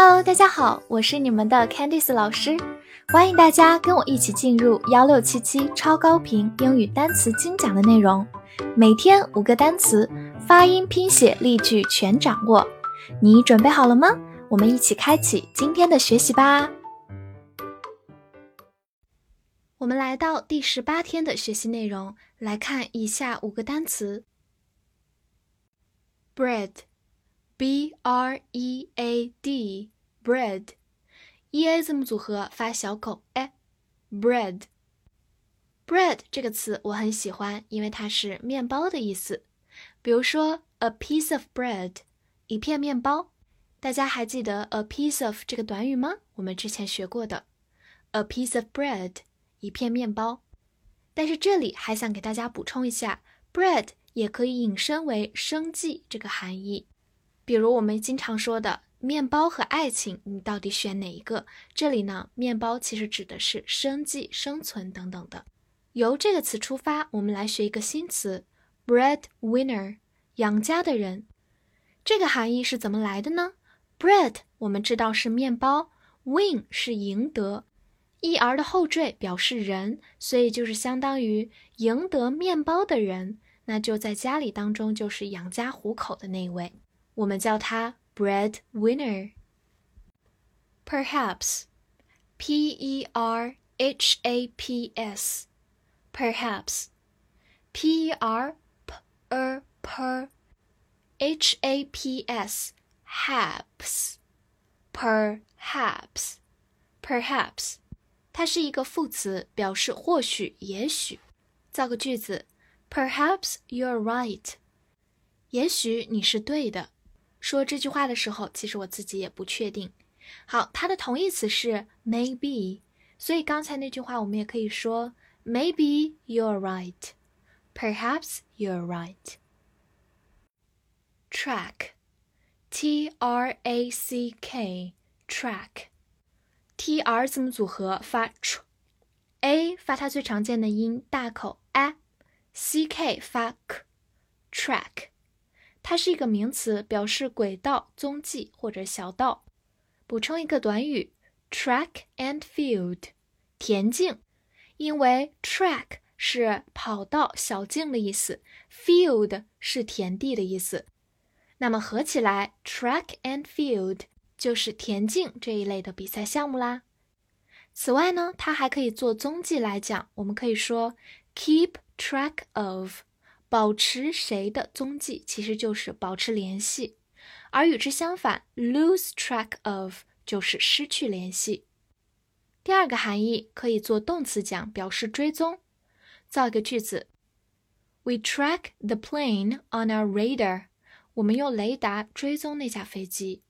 Hello，大家好，我是你们的 Candice 老师，欢迎大家跟我一起进入幺六七七超高频英语单词精讲的内容，每天五个单词，发音、拼写、例句全掌握，你准备好了吗？我们一起开启今天的学习吧。我们来到第十八天的学习内容，来看以下五个单词：bread。B r e a d bread e a 字母组合发小口 e bread bread 这个词我很喜欢，因为它是面包的意思。比如说 a piece of bread 一片面包，大家还记得 a piece of 这个短语吗？我们之前学过的 a piece of bread 一片面包。但是这里还想给大家补充一下，bread 也可以引申为生计这个含义。比如我们经常说的面包和爱情，你到底选哪一个？这里呢，面包其实指的是生计、生存等等的。由这个词出发，我们来学一个新词：breadwinner，养家的人。这个含义是怎么来的呢？bread 我们知道是面包，win 是赢得，er 的后缀表示人，所以就是相当于赢得面包的人，那就在家里当中就是养家糊口的那一位。我们叫它 breadwinner。perhaps，p e r h a p s，perhaps，p e r p e r h a p s，haps，perhaps，perhaps，它是一个副词，表示或许、也许。造个句子：Perhaps you're right。也许你是对的。 说这句话的时候，其实我自己也不确定。好，它的同义词是 maybe，所以刚才那句话我们也可以说 maybe you're right，perhaps you're right。track，t r a c k，track，t r 字母组合发 tr，a 发它最常见的音大口 a，c k 发 k，track。 它是一个名词，表示轨道、踪迹或者小道。补充一个短语：track and field，田径。因为 track 是跑道、小径的意思，field 是田地的意思。那么合起来，track and field 就是田径这一类的比赛项目啦。此外呢，它还可以做踪迹来讲，我们可以说 keep track of。保持谁的踪迹，其实就是保持联系，而与之相反，lose track of 就是失去联系。第二个含义可以做动词讲，表示追踪。造一个句子：We track the plane on our radar。我们用雷达追踪那架飞机。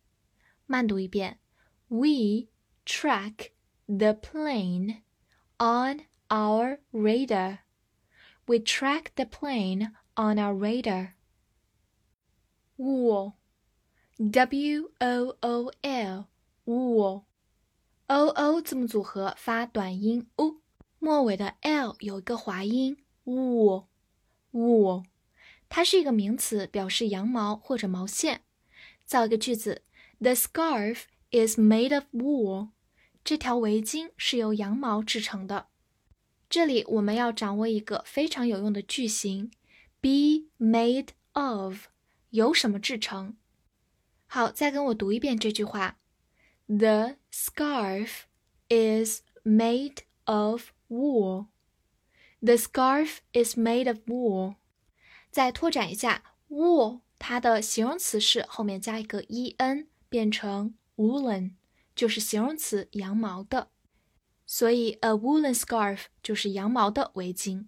慢读一遍：We track the plane on our radar。We track the plane on our radar. Wool, W O O L, wool, O O 字母组合发短音 u，末尾的 l 有一个滑音 wool, wool，它是一个名词，表示羊毛或者毛线。造一个句子：The scarf is made of wool. 这条围巾是由羊毛制成的。 这里我们要掌握一个非常有用的句型，be made of，由什么制成？好，再跟我读一遍这句话：The scarf is made of wool. The scarf is made of wool. 再拓展一下，wool 它的形容词是后面加一个 en，变成 woolen，就是形容词羊毛的。所以，a woolen scarf 就是羊毛的围巾。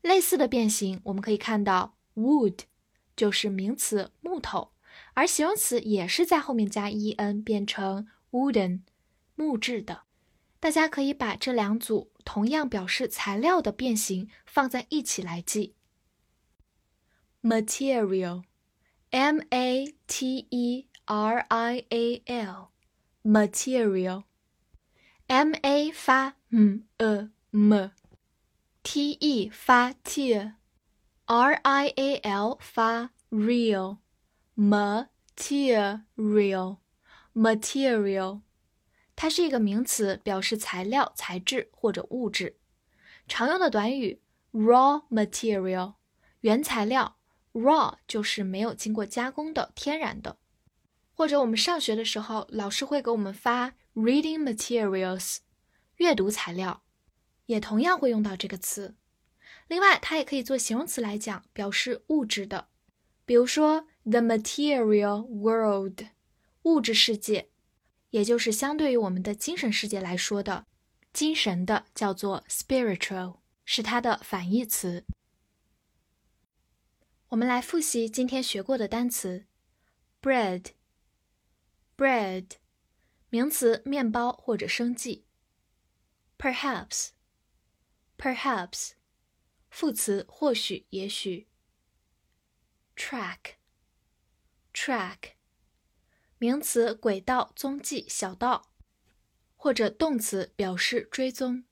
类似的变形，我们可以看到，wood 就是名词木头，而形容词也是在后面加 en 变成 wooden 木质的。大家可以把这两组同样表示材料的变形放在一起来记。material，m a t e r i a l，material。M a 发 m e m，t e 发 t，r i a l 发 real，material，material，material，它是一个名词，表示材料、材质或者物质。常用的短语 raw material，原材料，raw 就是没有经过加工的天然的。或者我们上学的时候，老师会给我们发 reading materials，阅读材料，也同样会用到这个词。另外，它也可以做形容词来讲，表示物质的。比如说，the material world，物质世界，也就是相对于我们的精神世界来说的，精神的叫做 spiritual，是它的反义词。我们来复习今天学过的单词：bread，bread，名词，面包或者生计；perhaps，perhaps。副词或许、也许。track，track，名词轨道、踪迹、小道，或者动词表示追踪。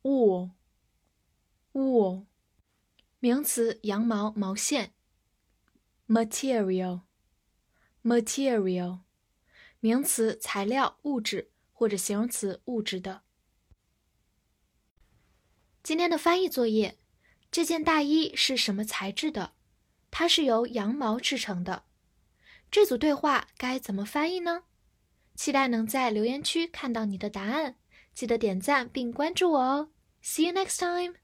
wool，wool，名词羊毛、毛线。material，material， 名词材料、物质，或者形容词物质的。今天的翻译作业：这件大衣是什么材质的？它是由羊毛制成的。这组对话该怎么翻译呢？期待能在留言区看到你的答案。记得点赞并关注我哦。See you next time.